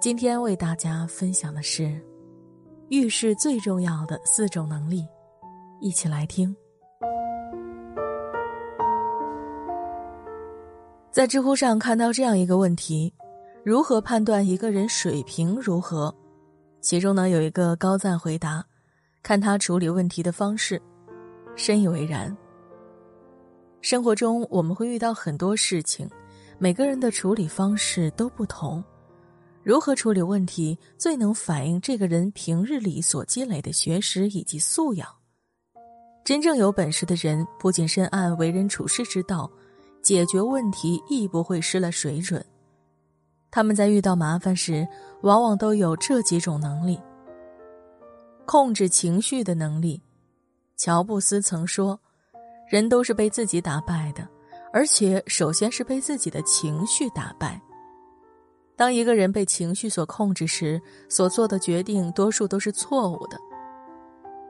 今天为大家分享的是遇事最重要的四种能力，一起来听。在知乎上看到这样一个问题：如何判断一个人水平如何？其中呢有一个高赞回答：看他处理问题的方式。深以为然。生活中我们会遇到很多事情，每个人的处理方式都不同。如何处理问题，最能反映这个人平日里所积累的学识以及素养。真正有本事的人，不仅深谙为人处事之道，解决问题亦不会失了水准。他们在遇到麻烦时，往往都有这几种能力：控制情绪的能力。乔布斯曾说：“人都是被自己打败的，而且首先是被自己的情绪打败。”当一个人被情绪所控制时，所做的决定多数都是错误的。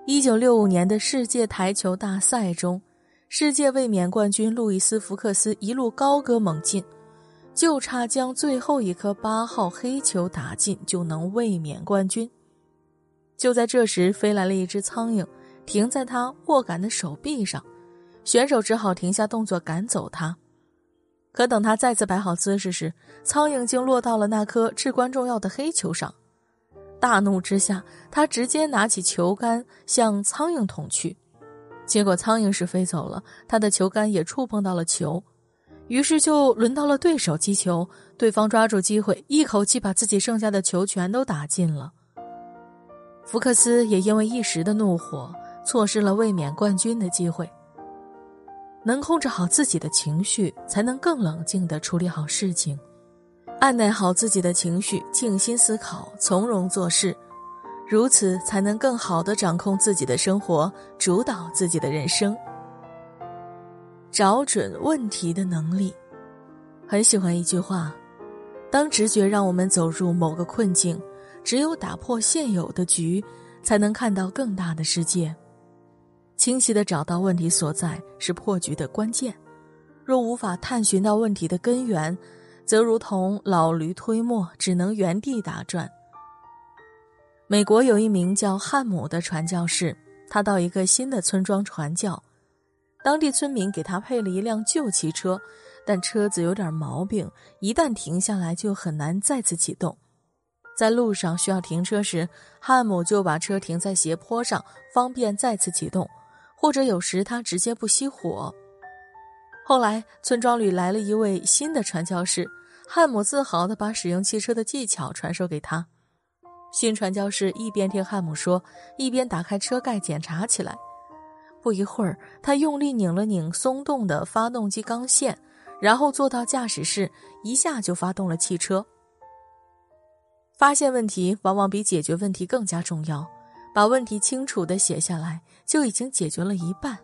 一九六五年的世界台球大赛中，世界卫冕冠军路易斯·福克斯一路高歌猛进，就差将最后一颗八号黑球打进，就能卫冕冠军。就在这时，飞来了一只苍蝇，停在他握杆的手臂上，选手只好停下动作赶走它。可等他再次摆好姿势时，苍蝇竟落到了那颗至关重要的黑球上。大怒之下，他直接拿起球杆向苍蝇捅去，结果苍蝇是飞走了，他的球杆也触碰到了球。于是就轮到了对手击球，对方抓住机会，一口气把自己剩下的球全都打进了。福克斯也因为一时的怒火，错失了卫冕冠军的机会。能控制好自己的情绪，才能更冷静地处理好事情，按耐好自己的情绪，静心思考，从容做事，如此才能更好地掌控自己的生活，主导自己的人生。找准问题的能力，很喜欢一句话：当直觉让我们走入某个困境，只有打破现有的局，才能看到更大的世界。清晰的找到问题所在是破局的关键，若无法探寻到问题的根源，则如同老驴推磨，只能原地打转。美国有一名叫汉姆的传教士，他到一个新的村庄传教，当地村民给他配了一辆旧汽车，但车子有点毛病，一旦停下来就很难再次启动。在路上需要停车时，汉姆就把车停在斜坡上，方便再次启动。或者有时他直接不熄火。后来村庄里来了一位新的传教士，汉姆自豪地把使用汽车的技巧传授给他。新传教士一边听汉姆说，一边打开车盖检查起来。不一会儿，他用力拧了拧松动的发动机钢线，然后坐到驾驶室，一下就发动了汽车。发现问题往往比解决问题更加重要。把问题清楚的写下来，就已经解决了一半。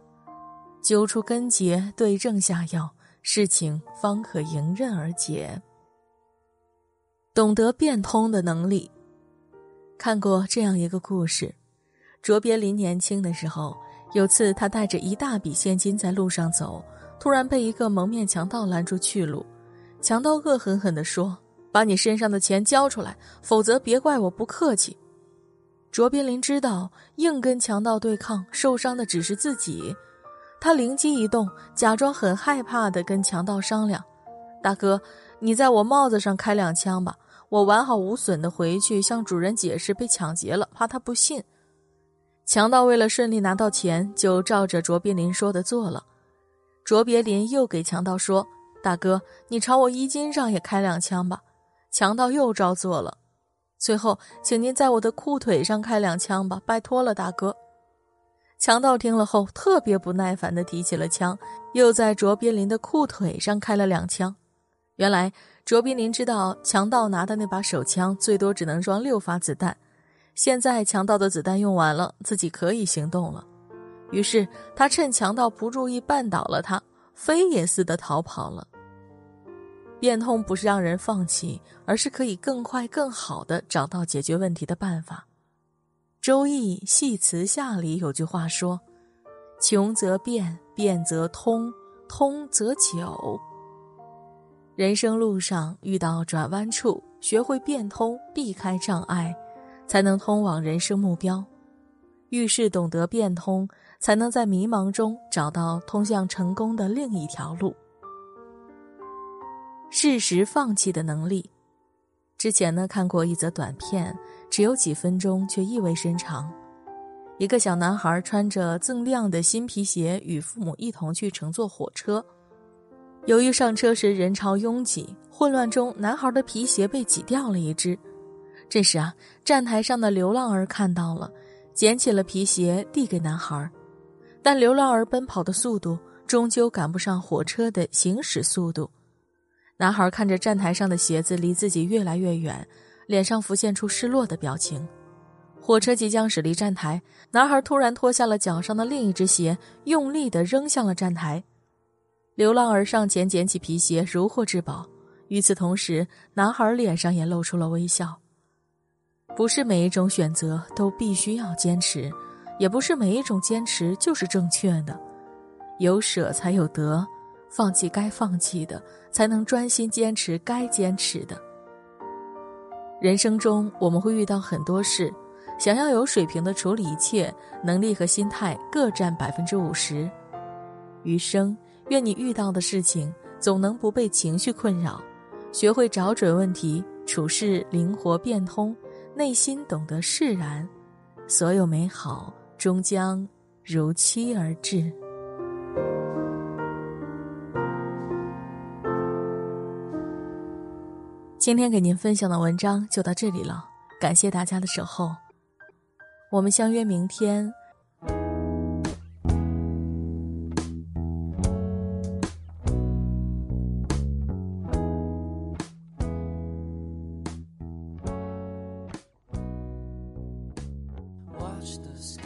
揪出根结，对症下药，事情方可迎刃而解。懂得变通的能力。看过这样一个故事：卓别林年轻的时候，有次他带着一大笔现金在路上走，突然被一个蒙面强盗拦住去路。强盗恶狠狠地说：“把你身上的钱交出来，否则别怪我不客气。”卓别林知道硬跟强盗对抗，受伤的只是自己。他灵机一动，假装很害怕的跟强盗商量：“大哥，你在我帽子上开两枪吧，我完好无损的回去向主人解释被抢劫了，怕他不信。”强盗为了顺利拿到钱，就照着卓别林说的做了。卓别林又给强盗说：“大哥，你朝我衣襟上也开两枪吧。”强盗又照做了。最后，请您在我的裤腿上开两枪吧，拜托了，大哥。强盗听了后，特别不耐烦地提起了枪，又在卓别林的裤腿上开了两枪。原来卓别林知道强盗拿的那把手枪最多只能装六发子弹，现在强盗的子弹用完了，自己可以行动了。于是他趁强盗不注意绊倒了他，飞也似的逃跑了。变通不是让人放弃，而是可以更快、更好的找到解决问题的办法。《周易·系辞下》里有句话说：“穷则变，变则通，通则久。”人生路上遇到转弯处，学会变通，避开障碍，才能通往人生目标。遇事懂得变通，才能在迷茫中找到通向成功的另一条路。适时放弃的能力。之前呢，看过一则短片。只有几分钟，却意味深长。一个小男孩穿着锃亮的新皮鞋，与父母一同去乘坐火车。由于上车时人潮拥挤，混乱中男孩的皮鞋被挤掉了一只。这时啊，站台上的流浪儿看到了，捡起了皮鞋递给男孩。但流浪儿奔跑的速度终究赶不上火车的行驶速度。男孩看着站台上的鞋子离自己越来越远。脸上浮现出失落的表情。火车即将驶离站台，男孩突然脱下了脚上的另一只鞋，用力地扔向了站台。流浪儿上前捡起皮鞋，如获至宝。与此同时，男孩脸上也露出了微笑。不是每一种选择都必须要坚持，也不是每一种坚持就是正确的。有舍才有得，放弃该放弃的，才能专心坚持该坚持的。人生中，我们会遇到很多事，想要有水平的处理一切，能力和心态各占百分之五十。余生，愿你遇到的事情总能不被情绪困扰，学会找准问题，处事灵活变通，内心懂得释然，所有美好终将如期而至。今天给您分享的文章就到这里了，感谢大家的守候，我们相约明天。Watch the sky,